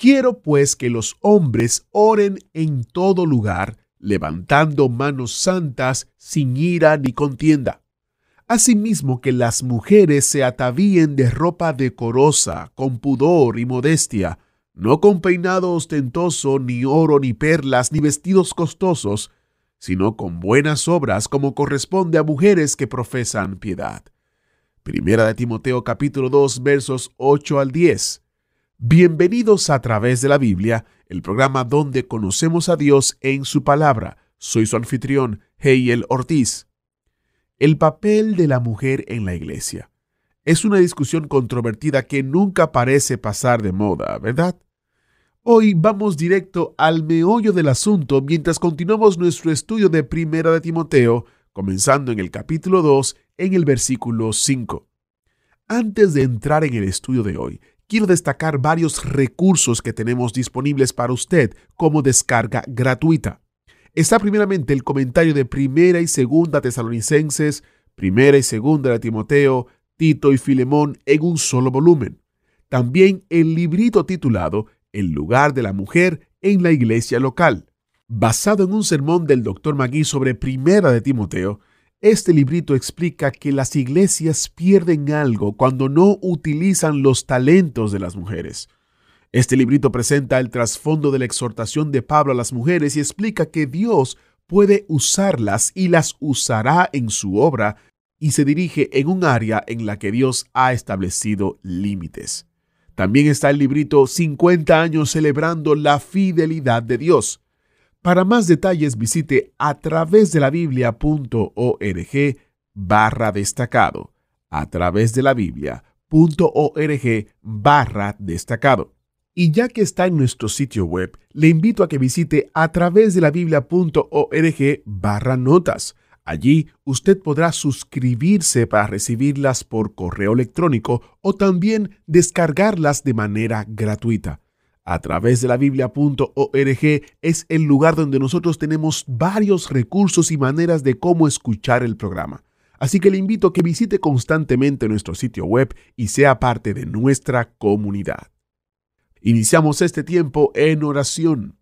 Quiero pues que los hombres oren en todo lugar, levantando manos santas sin ira ni contienda. Asimismo que las mujeres se atavíen de ropa decorosa, con pudor y modestia, no con peinado ostentoso, ni oro, ni perlas, ni vestidos costosos, sino con buenas obras como corresponde a mujeres que profesan piedad. Primera de Timoteo capítulo 2 versos 8 al 10. Bienvenidos a través de la Biblia, el programa donde conocemos a Dios en su palabra. Soy su anfitrión, Heiel Ortiz. El papel de la mujer en la iglesia. Es una discusión controvertida que nunca parece pasar de moda, ¿verdad? Hoy vamos directo al meollo del asunto mientras continuamos nuestro estudio de Primera de Timoteo, comenzando en el capítulo 2, en el versículo 5. Antes de entrar en el estudio de hoy, quiero destacar varios recursos que tenemos disponibles para usted como descarga gratuita. Está primeramente el comentario de Primera y Segunda Tesalonicenses, Primera y Segunda de Timoteo, Tito y Filemón en un solo volumen. También el librito titulado El lugar de la mujer en la iglesia local. Basado en un sermón del Dr. Magui sobre Primera de Timoteo, este librito explica que las iglesias pierden algo cuando no utilizan los talentos de las mujeres. Este librito presenta el trasfondo de la exhortación de Pablo a las mujeres y explica que Dios puede usarlas y las usará en su obra y se dirige en un área en la que Dios ha establecido límites. También está el librito 50 años celebrando la fidelidad de Dios. Para más detalles visite a través de la biblia.org barra destacado. A través de la biblia.org barra destacado. Y ya que está en nuestro sitio web, le invito a que visite a través de la biblia.org barra notas. Allí usted podrá suscribirse para recibirlas por correo electrónico o también descargarlas de manera gratuita a través de la biblia.org es el lugar donde nosotros tenemos varios recursos y maneras de cómo escuchar el programa. Así que le invito a que visite constantemente nuestro sitio web y sea parte de nuestra comunidad. Iniciamos este tiempo en oración.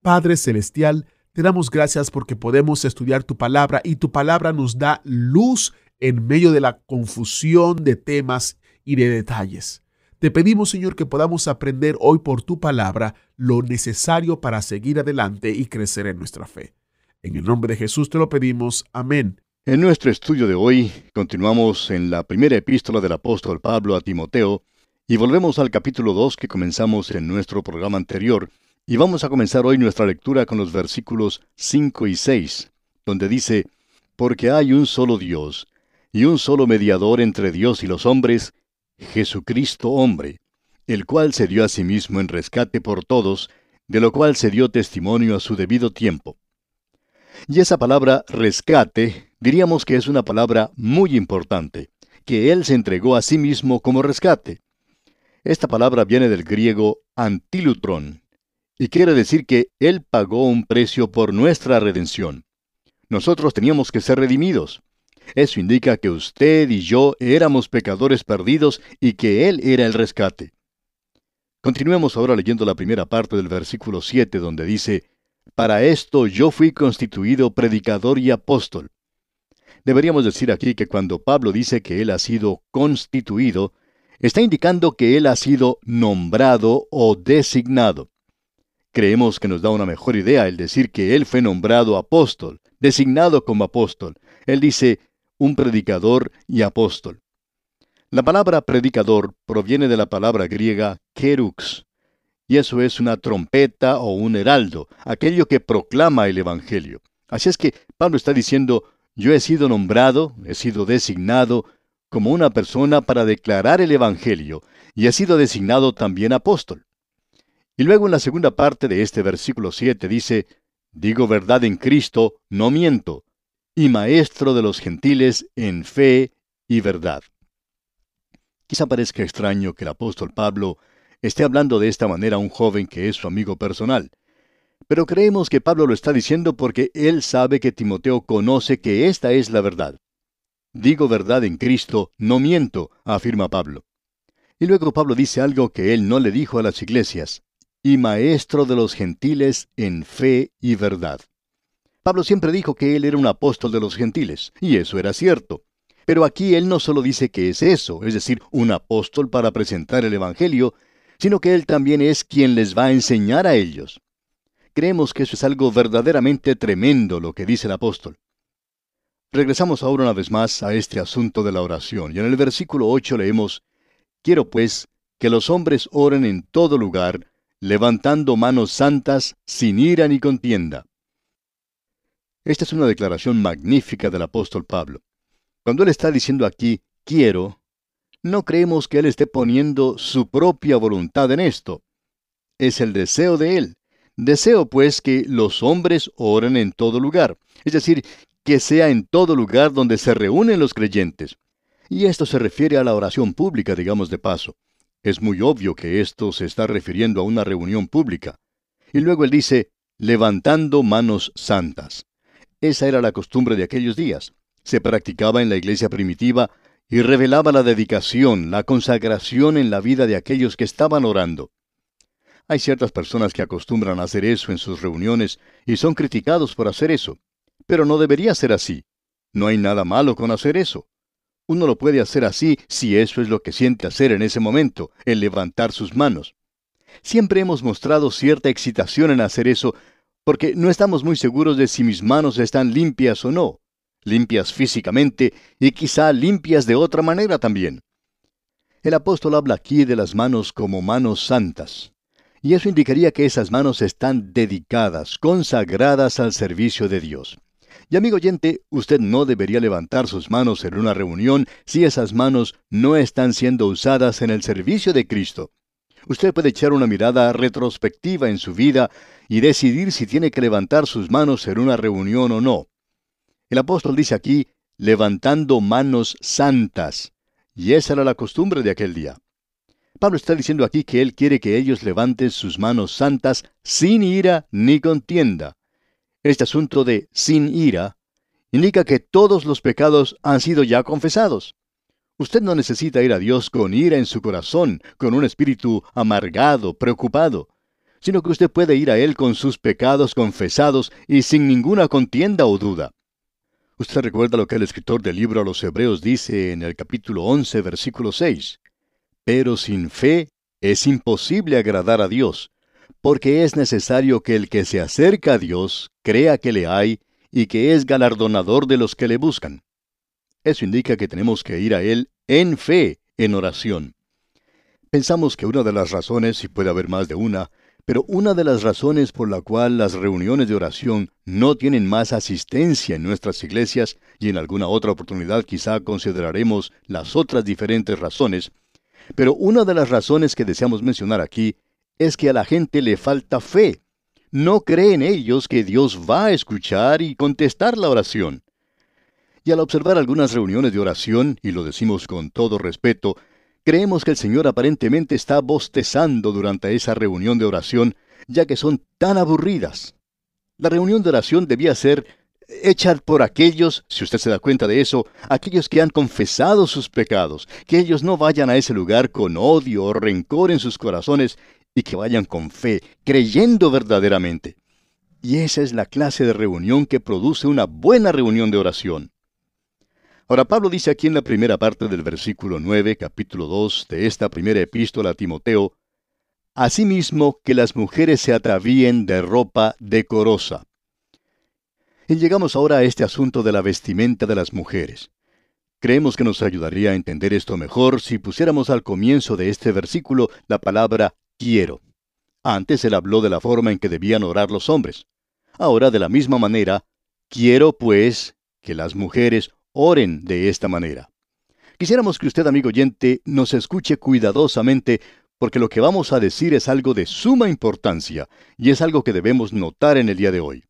Padre Celestial, te damos gracias porque podemos estudiar tu palabra y tu palabra nos da luz en medio de la confusión de temas y de detalles. Te pedimos, Señor, que podamos aprender hoy por tu palabra lo necesario para seguir adelante y crecer en nuestra fe. En el nombre de Jesús te lo pedimos. Amén. En nuestro estudio de hoy continuamos en la primera epístola del apóstol Pablo a Timoteo y volvemos al capítulo 2 que comenzamos en nuestro programa anterior y vamos a comenzar hoy nuestra lectura con los versículos 5 y 6, donde dice, Porque hay un solo Dios y un solo mediador entre Dios y los hombres, Jesucristo hombre, el cual se dio a sí mismo en rescate por todos, de lo cual se dio testimonio a su debido tiempo. Y esa palabra rescate diríamos que es una palabra muy importante, que Él se entregó a sí mismo como rescate. Esta palabra viene del griego antilutron, y quiere decir que Él pagó un precio por nuestra redención. Nosotros teníamos que ser redimidos. Eso indica que usted y yo éramos pecadores perdidos y que Él era el rescate. Continuemos ahora leyendo la primera parte del versículo 7 donde dice, Para esto yo fui constituido predicador y apóstol. Deberíamos decir aquí que cuando Pablo dice que Él ha sido constituido, está indicando que Él ha sido nombrado o designado. Creemos que nos da una mejor idea el decir que Él fue nombrado apóstol, designado como apóstol. Él dice, un predicador y apóstol. La palabra predicador proviene de la palabra griega kerux, y eso es una trompeta o un heraldo, aquello que proclama el Evangelio. Así es que Pablo está diciendo, yo he sido nombrado, he sido designado como una persona para declarar el Evangelio, y ha sido designado también apóstol. Y luego en la segunda parte de este versículo 7 dice, Digo verdad en Cristo, no miento, y maestro de los gentiles en fe y verdad. Quizá parezca extraño que el apóstol Pablo esté hablando de esta manera a un joven que es su amigo personal. Pero creemos que Pablo lo está diciendo porque él sabe que Timoteo conoce que esta es la verdad. Digo verdad en Cristo, no miento, afirma Pablo. Y luego Pablo dice algo que él no le dijo a las iglesias, y maestro de los gentiles en fe y verdad. Pablo siempre dijo que él era un apóstol de los gentiles, y eso era cierto. Pero aquí él no solo dice que es eso, es decir, un apóstol para presentar el Evangelio, sino que él también es quien les va a enseñar a ellos. Creemos que eso es algo verdaderamente tremendo lo que dice el apóstol. Regresamos ahora una vez más a este asunto de la oración, y en el versículo 8 leemos, Quiero pues que los hombres oren en todo lugar, levantando manos santas, sin ira ni contienda. Esta es una declaración magnífica del apóstol Pablo. Cuando él está diciendo aquí, quiero, no creemos que él esté poniendo su propia voluntad en esto. Es el deseo de él. Deseo pues que los hombres oren en todo lugar. Es decir, que sea en todo lugar donde se reúnen los creyentes. Y esto se refiere a la oración pública, digamos de paso. Es muy obvio que esto se está refiriendo a una reunión pública. Y luego él dice, levantando manos santas. Esa era la costumbre de aquellos días. Se practicaba en la iglesia primitiva y revelaba la dedicación, la consagración en la vida de aquellos que estaban orando. Hay ciertas personas que acostumbran a hacer eso en sus reuniones y son criticados por hacer eso. Pero no debería ser así. No hay nada malo con hacer eso. Uno lo puede hacer así si eso es lo que siente hacer en ese momento, el levantar sus manos. Siempre hemos mostrado cierta excitación en hacer eso porque no estamos muy seguros de si mis manos están limpias o no, limpias físicamente y quizá limpias de otra manera también. El apóstol habla aquí de las manos como manos santas, y eso indicaría que esas manos están dedicadas, consagradas al servicio de Dios. Y amigo oyente, usted no debería levantar sus manos en una reunión si esas manos no están siendo usadas en el servicio de Cristo. Usted puede echar una mirada retrospectiva en su vida y decidir si tiene que levantar sus manos en una reunión o no. El apóstol dice aquí, levantando manos santas. Y esa era la costumbre de aquel día. Pablo está diciendo aquí que él quiere que ellos levanten sus manos santas sin ira ni contienda. Este asunto de sin ira indica que todos los pecados han sido ya confesados. Usted no necesita ir a Dios con ira en su corazón, con un espíritu amargado, preocupado, sino que usted puede ir a Él con sus pecados confesados y sin ninguna contienda o duda. Usted recuerda lo que el escritor del libro a los Hebreos dice en el capítulo 11, versículo 6. Pero sin fe es imposible agradar a Dios, porque es necesario que el que se acerca a Dios crea que le hay y que es galardonador de los que le buscan. Eso indica que tenemos que ir a Él en fe, en oración. Pensamos que una de las razones, y puede haber más de una, pero una de las razones por la cual las reuniones de oración no tienen más asistencia en nuestras iglesias, y en alguna otra oportunidad quizá consideraremos las otras diferentes razones, pero una de las razones que deseamos mencionar aquí es que a la gente le falta fe. No creen ellos que Dios va a escuchar y contestar la oración. Y al observar algunas reuniones de oración, y lo decimos con todo respeto, creemos que el Señor aparentemente está bostezando durante esa reunión de oración, ya que son tan aburridas. La reunión de oración debía ser hecha por aquellos, si usted se da cuenta de eso, aquellos que han confesado sus pecados, que ellos no vayan a ese lugar con odio o rencor en sus corazones y que vayan con fe, creyendo verdaderamente. Y esa es la clase de reunión que produce una buena reunión de oración. Ahora Pablo dice aquí en la primera parte del versículo 9, capítulo 2 de esta primera epístola a Timoteo, Asimismo que las mujeres se atavíen de ropa decorosa. Y llegamos ahora a este asunto de la vestimenta de las mujeres. Creemos que nos ayudaría a entender esto mejor si pusiéramos al comienzo de este versículo la palabra quiero. Antes él habló de la forma en que debían orar los hombres. Ahora, de la misma manera, quiero pues que las mujeres oren de esta manera. Quisiéramos que usted, amigo oyente, nos escuche cuidadosamente porque lo que vamos a decir es algo de suma importancia y es algo que debemos notar en el día de hoy.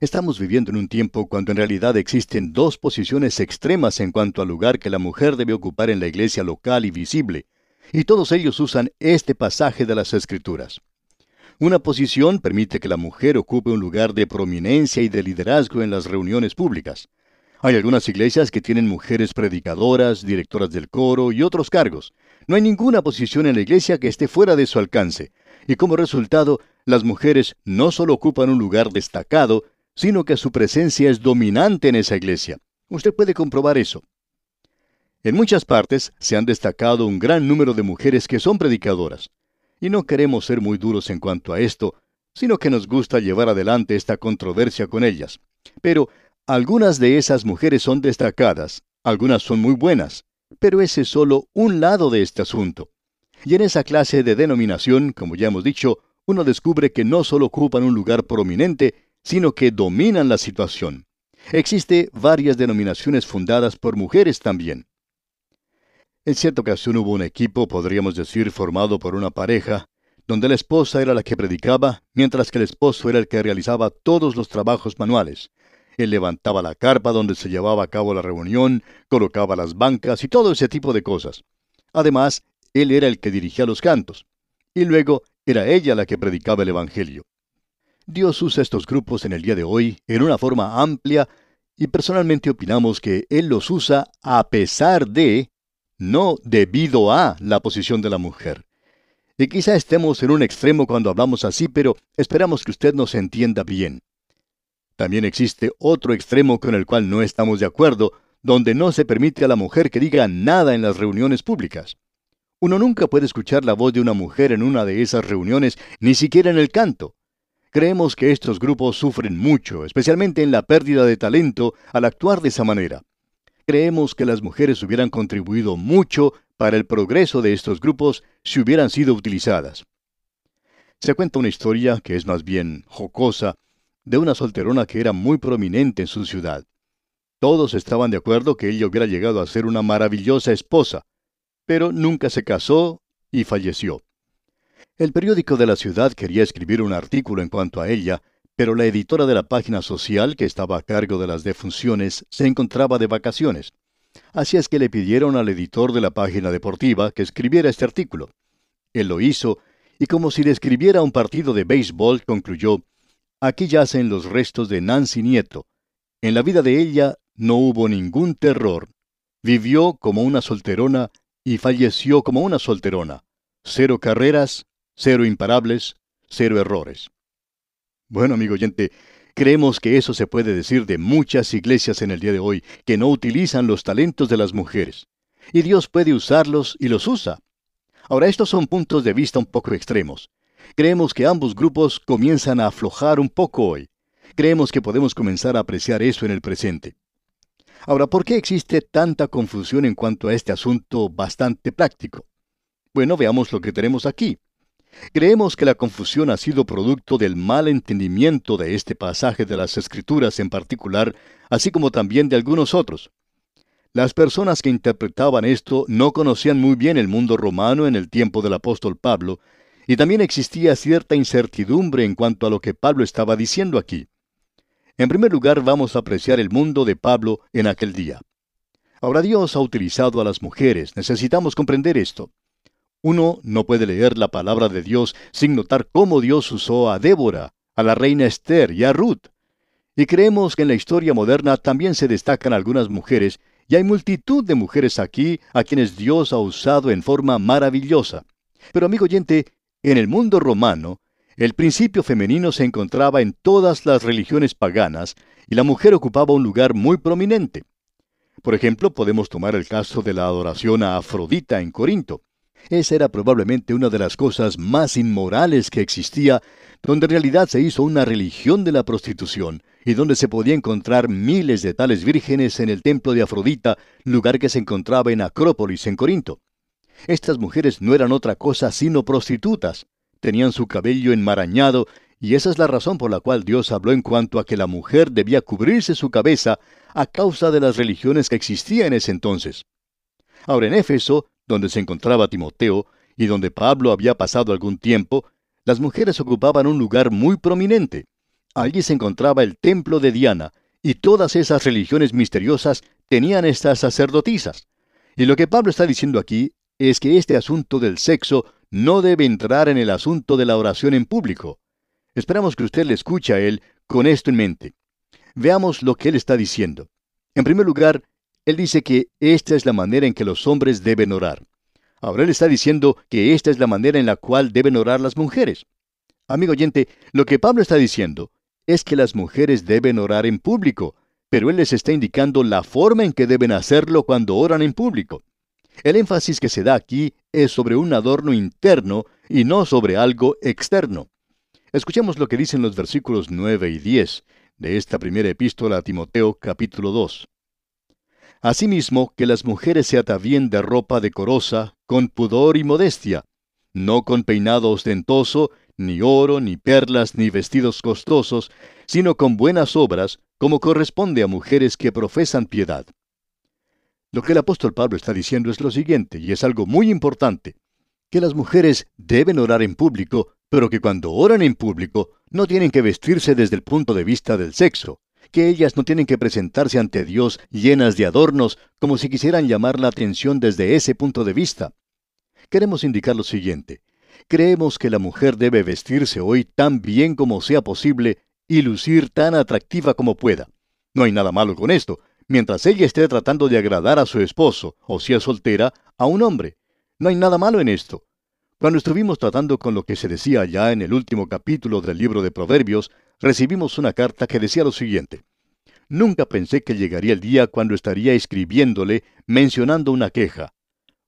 Estamos viviendo en un tiempo cuando en realidad existen dos posiciones extremas en cuanto al lugar que la mujer debe ocupar en la iglesia local y visible, y todos ellos usan este pasaje de las Escrituras. Una posición permite que la mujer ocupe un lugar de prominencia y de liderazgo en las reuniones públicas. Hay algunas iglesias que tienen mujeres predicadoras, directoras del coro y otros cargos. No hay ninguna posición en la iglesia que esté fuera de su alcance. Y como resultado, las mujeres no solo ocupan un lugar destacado, sino que su presencia es dominante en esa iglesia. Usted puede comprobar eso. En muchas partes se han destacado un gran número de mujeres que son predicadoras. Y no queremos ser muy duros en cuanto a esto, sino que nos gusta llevar adelante esta controversia con ellas. Pero algunas de esas mujeres son destacadas, algunas son muy buenas, pero ese es solo un lado de este asunto. Y en esa clase de denominación, como ya hemos dicho, uno descubre que no solo ocupan un lugar prominente, sino que dominan la situación. Existe varias denominaciones fundadas por mujeres también. En cierta ocasión hubo un equipo, podríamos decir, formado por una pareja, donde la esposa era la que predicaba, mientras que el esposo era el que realizaba todos los trabajos manuales. Él levantaba la carpa donde se llevaba a cabo la reunión, colocaba las bancas y todo ese tipo de cosas. Además, él era el que dirigía los cantos. Y luego era ella la que predicaba el Evangelio. Dios usa estos grupos en el día de hoy en una forma amplia y personalmente opinamos que Él los usa a pesar de, no debido a la posición de la mujer. Y quizá estemos en un extremo cuando hablamos así, pero esperamos que usted nos entienda bien. También existe otro extremo con el cual no estamos de acuerdo, donde no se permite a la mujer que diga nada en las reuniones públicas. Uno nunca puede escuchar la voz de una mujer en una de esas reuniones, ni siquiera en el canto. Creemos que estos grupos sufren mucho, especialmente en la pérdida de talento al actuar de esa manera. Creemos que las mujeres hubieran contribuido mucho para el progreso de estos grupos si hubieran sido utilizadas. Se cuenta una historia que es más bien jocosa de una solterona que era muy prominente en su ciudad. Todos estaban de acuerdo que ella hubiera llegado a ser una maravillosa esposa, pero nunca se casó y falleció. El periódico de la ciudad quería escribir un artículo en cuanto a ella, pero la editora de la página social que estaba a cargo de las defunciones se encontraba de vacaciones. Así es que le pidieron al editor de la página deportiva que escribiera este artículo. Él lo hizo, y como si le escribiera un partido de béisbol, concluyó, Aquí yacen los restos de Nancy Nieto. En la vida de ella no hubo ningún terror. Vivió como una solterona y falleció como una solterona. Cero carreras, cero imparables, cero errores. Bueno, amigo oyente, creemos que eso se puede decir de muchas iglesias en el día de hoy, que no utilizan los talentos de las mujeres. Y Dios puede usarlos y los usa. Ahora, estos son puntos de vista un poco extremos. Creemos que ambos grupos comienzan a aflojar un poco hoy. Creemos que podemos comenzar a apreciar eso en el presente. Ahora, ¿por qué existe tanta confusión en cuanto a este asunto bastante práctico? Bueno, veamos lo que tenemos aquí. Creemos que la confusión ha sido producto del mal entendimiento de este pasaje de las Escrituras en particular, así como también de algunos otros. Las personas que interpretaban esto no conocían muy bien el mundo romano en el tiempo del apóstol Pablo, y también existía cierta incertidumbre en cuanto a lo que Pablo estaba diciendo aquí. En primer lugar, vamos a apreciar el mundo de Pablo en aquel día. Ahora Dios ha utilizado a las mujeres, necesitamos comprender esto. Uno no puede leer la palabra de Dios sin notar cómo Dios usó a Débora, a la reina Esther y a Ruth. Y creemos que en la historia moderna también se destacan algunas mujeres, y hay multitud de mujeres aquí a quienes Dios ha usado en forma maravillosa. Pero amigo oyente, en el mundo romano, el principio femenino se encontraba en todas las religiones paganas y la mujer ocupaba un lugar muy prominente. Por ejemplo, podemos tomar el caso de la adoración a Afrodita en Corinto. Esa era probablemente una de las cosas más inmorales que existía, donde en realidad se hizo una religión de la prostitución y donde se podía encontrar miles de tales vírgenes en el templo de Afrodita, lugar que se encontraba en Acrópolis en Corinto. Estas mujeres no eran otra cosa sino prostitutas. Tenían su cabello enmarañado, y esa es la razón por la cual Dios habló en cuanto a que la mujer debía cubrirse su cabeza a causa de las religiones que existían en ese entonces. Ahora en Éfeso, donde se encontraba Timoteo, y donde Pablo había pasado algún tiempo, las mujeres ocupaban un lugar muy prominente. Allí se encontraba el templo de Diana, y todas esas religiones misteriosas tenían estas sacerdotisas. Y lo que Pablo está diciendo aquí es que este asunto del sexo no debe entrar en el asunto de la oración en público. Esperamos que usted le escuche a él con esto en mente. Veamos lo que él está diciendo. En primer lugar, él dice que esta es la manera en que los hombres deben orar. Ahora él está diciendo que esta es la manera en la cual deben orar las mujeres. Amigo oyente, lo que Pablo está diciendo es que las mujeres deben orar en público, pero él les está indicando la forma en que deben hacerlo cuando oran en público. El énfasis que se da aquí es sobre un adorno interno y no sobre algo externo. Escuchemos lo que dicen los versículos 9 y 10 de esta primera epístola a Timoteo capítulo 2. Asimismo, que las mujeres se atavíen de ropa decorosa, con pudor y modestia, no con peinado ostentoso, ni oro, ni perlas, ni vestidos costosos, sino con buenas obras, como corresponde a mujeres que profesan piedad. Lo que el apóstol Pablo está diciendo es lo siguiente, y es algo muy importante, que las mujeres deben orar en público, pero que cuando oran en público no tienen que vestirse desde el punto de vista del sexo, que ellas no tienen que presentarse ante Dios llenas de adornos como si quisieran llamar la atención desde ese punto de vista. Queremos indicar lo siguiente. Creemos que la mujer debe vestirse hoy tan bien como sea posible y lucir tan atractiva como pueda. No hay nada malo con esto, mientras ella esté tratando de agradar a su esposo, o si es soltera, a un hombre. No hay nada malo en esto. Cuando estuvimos tratando con lo que se decía ya en el último capítulo del libro de Proverbios, recibimos una carta que decía lo siguiente. Nunca pensé que llegaría el día cuando estaría escribiéndole mencionando una queja.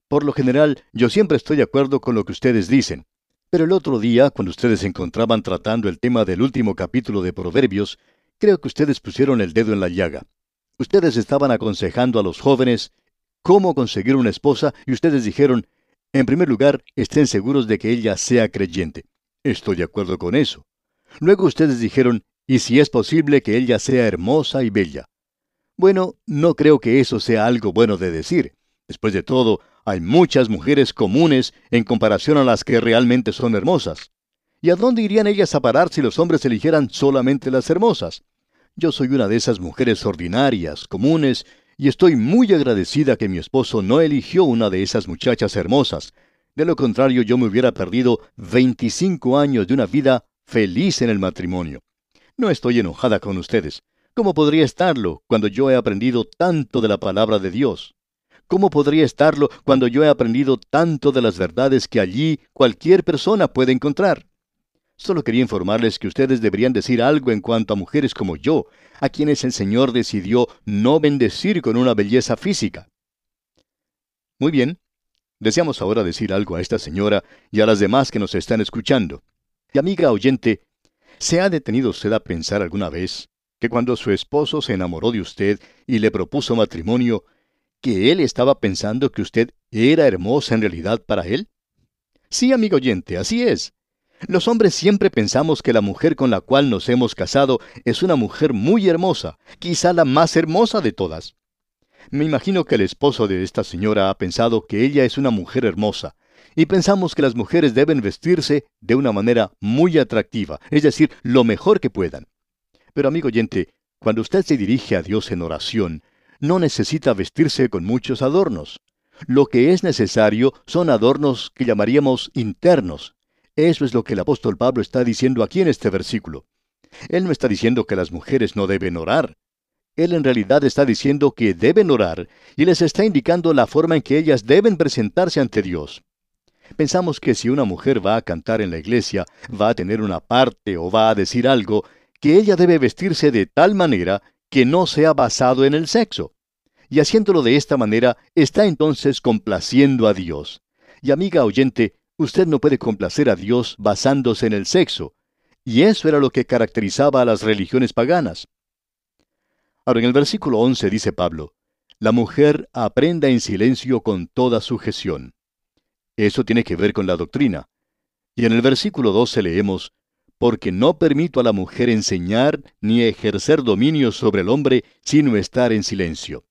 Por lo general, yo siempre estoy de acuerdo con lo que ustedes dicen. Pero el otro día, cuando ustedes se encontraban tratando el tema del último capítulo de Proverbios, creo que ustedes pusieron el dedo en la llaga. Ustedes estaban aconsejando a los jóvenes cómo conseguir una esposa y ustedes dijeron, en primer lugar, estén seguros de que ella sea creyente. Estoy de acuerdo con eso. Luego ustedes dijeron, y si es posible que ella sea hermosa y bella. Bueno, no creo que eso sea algo bueno de decir. Después de todo, hay muchas mujeres comunes en comparación a las que realmente son hermosas. ¿Y a dónde irían ellas a parar si los hombres eligieran solamente las hermosas? Yo soy una de esas mujeres ordinarias, comunes, y estoy muy agradecida que mi esposo no eligió una de esas muchachas hermosas. De lo contrario, yo me hubiera perdido 25 años de una vida feliz en el matrimonio. No estoy enojada con ustedes. ¿Cómo podría estarlo cuando yo he aprendido tanto de la palabra de Dios? ¿Cómo podría estarlo cuando yo he aprendido tanto de las verdades que allí cualquier persona puede encontrar? Solo quería informarles que ustedes deberían decir algo en cuanto a mujeres como yo, a quienes el Señor decidió no bendecir con una belleza física. Muy bien, deseamos ahora decir algo a esta señora y a las demás que nos están escuchando. Y amiga oyente, ¿se ha detenido usted a pensar alguna vez que cuando su esposo se enamoró de usted y le propuso matrimonio, que él estaba pensando que usted era hermosa en realidad para él? Sí, amigo oyente, así es. Los hombres siempre pensamos que la mujer con la cual nos hemos casado es una mujer muy hermosa, quizá la más hermosa de todas. Me imagino que el esposo de esta señora ha pensado que ella es una mujer hermosa, y pensamos que las mujeres deben vestirse de una manera muy atractiva, es decir, lo mejor que puedan. Pero amigo oyente, cuando usted se dirige a Dios en oración, no necesita vestirse con muchos adornos. Lo que es necesario son adornos que llamaríamos internos. Eso es lo que el apóstol Pablo está diciendo aquí en este versículo. Él no está diciendo que las mujeres no deben orar. Él en realidad está diciendo que deben orar y les está indicando la forma en que ellas deben presentarse ante Dios. Pensamos que si una mujer va a cantar en la iglesia, va a tener una parte o va a decir algo, que ella debe vestirse de tal manera que no sea basado en el sexo. Y haciéndolo de esta manera, está entonces complaciendo a Dios. Y amiga oyente, usted no puede complacer a Dios basándose en el sexo. Y eso era lo que caracterizaba a las religiones paganas. Ahora en el versículo 11 dice Pablo, la mujer aprenda en silencio con toda sujeción. Eso tiene que ver con la doctrina. Y en el versículo 12 leemos, porque no permito a la mujer enseñar ni ejercer dominio sobre el hombre, sino estar en silencio.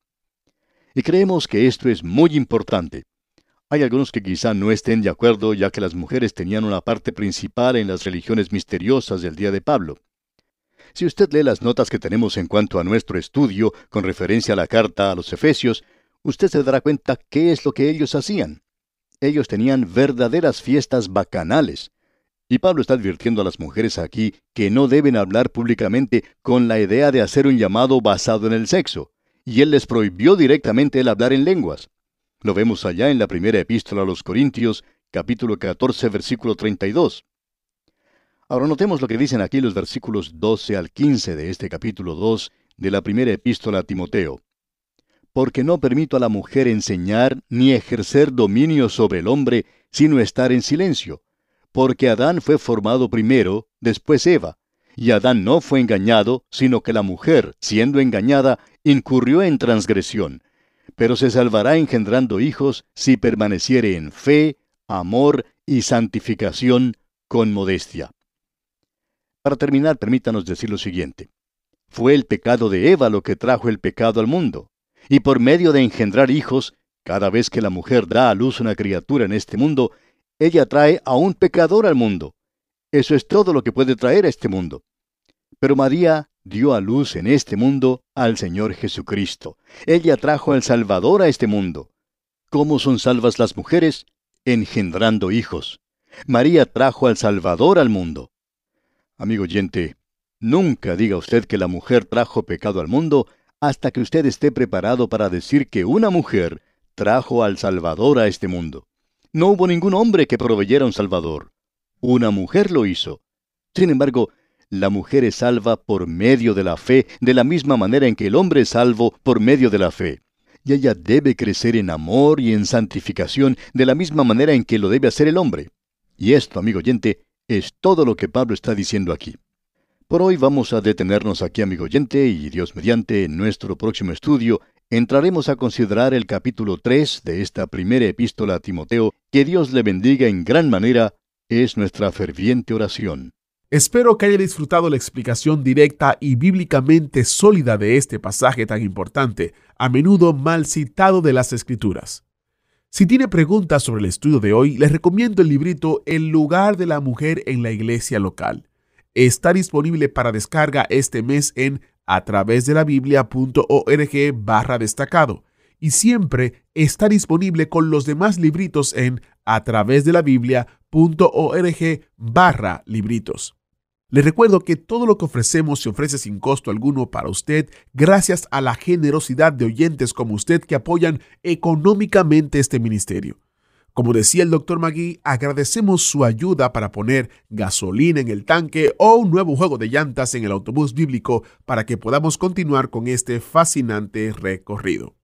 Y creemos que esto es muy importante. Hay algunos que quizá no estén de acuerdo ya que las mujeres tenían una parte principal en las religiones misteriosas del día de Pablo. Si usted lee las notas que tenemos en cuanto a nuestro estudio con referencia a la carta a los Efesios, usted se dará cuenta qué es lo que ellos hacían. Ellos tenían verdaderas fiestas bacanales. Y Pablo está advirtiendo a las mujeres aquí que no deben hablar públicamente con la idea de hacer un llamado basado en el sexo, y él les prohibió directamente el hablar en lenguas. Lo vemos allá en la primera epístola a los Corintios, capítulo 14, versículo 32. Ahora notemos lo que dicen aquí los versículos 12 al 15 de este capítulo 2 de la primera epístola a Timoteo. Porque no permito a la mujer enseñar ni ejercer dominio sobre el hombre, sino estar en silencio. Porque Adán fue formado primero, después Eva. Y Adán no fue engañado, sino que la mujer, siendo engañada, incurrió en transgresión pero se salvará engendrando hijos si permaneciere en fe, amor y santificación con modestia. Para terminar, permítanos decir lo siguiente. Fue el pecado de Eva lo que trajo el pecado al mundo, y por medio de engendrar hijos, cada vez que la mujer da a luz una criatura en este mundo, ella trae a un pecador al mundo. Eso es todo lo que puede traer a este mundo. Pero María dio a luz en este mundo al Señor Jesucristo. Ella trajo al Salvador a este mundo. ¿Cómo son salvas las mujeres? Engendrando hijos. María trajo al Salvador al mundo. Amigo oyente, nunca diga usted que la mujer trajo pecado al mundo hasta que usted esté preparado para decir que una mujer trajo al Salvador a este mundo. No hubo ningún hombre que proveyera un Salvador. Una mujer lo hizo. Sin embargo, la mujer es salva por medio de la fe, de la misma manera en que el hombre es salvo por medio de la fe. Y ella debe crecer en amor y en santificación de la misma manera en que lo debe hacer el hombre. Y esto, amigo oyente, es todo lo que Pablo está diciendo aquí. Por hoy vamos a detenernos aquí, amigo oyente, y Dios mediante, en nuestro próximo estudio, entraremos a considerar el capítulo 3 de esta primera epístola a Timoteo. Que Dios le bendiga en gran manera, es nuestra ferviente oración. Espero que haya disfrutado la explicación directa y bíblicamente sólida de este pasaje tan importante, a menudo mal citado de las Escrituras. Si tiene preguntas sobre el estudio de hoy, les recomiendo el librito El lugar de la mujer en la iglesia local. Está disponible para descarga este mes en a través de la biblia.org barra destacado y siempre está disponible con los demás libritos en a través de la biblia.org barra libritos. Les recuerdo que todo lo que ofrecemos se ofrece sin costo alguno para usted gracias a la generosidad de oyentes como usted que apoyan económicamente este ministerio. Como decía el doctor Magui, agradecemos su ayuda para poner gasolina en el tanque o un nuevo juego de llantas en el autobús bíblico para que podamos continuar con este fascinante recorrido.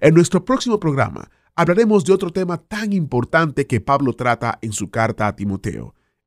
En nuestro próximo programa hablaremos de otro tema tan importante que Pablo trata en su carta a Timoteo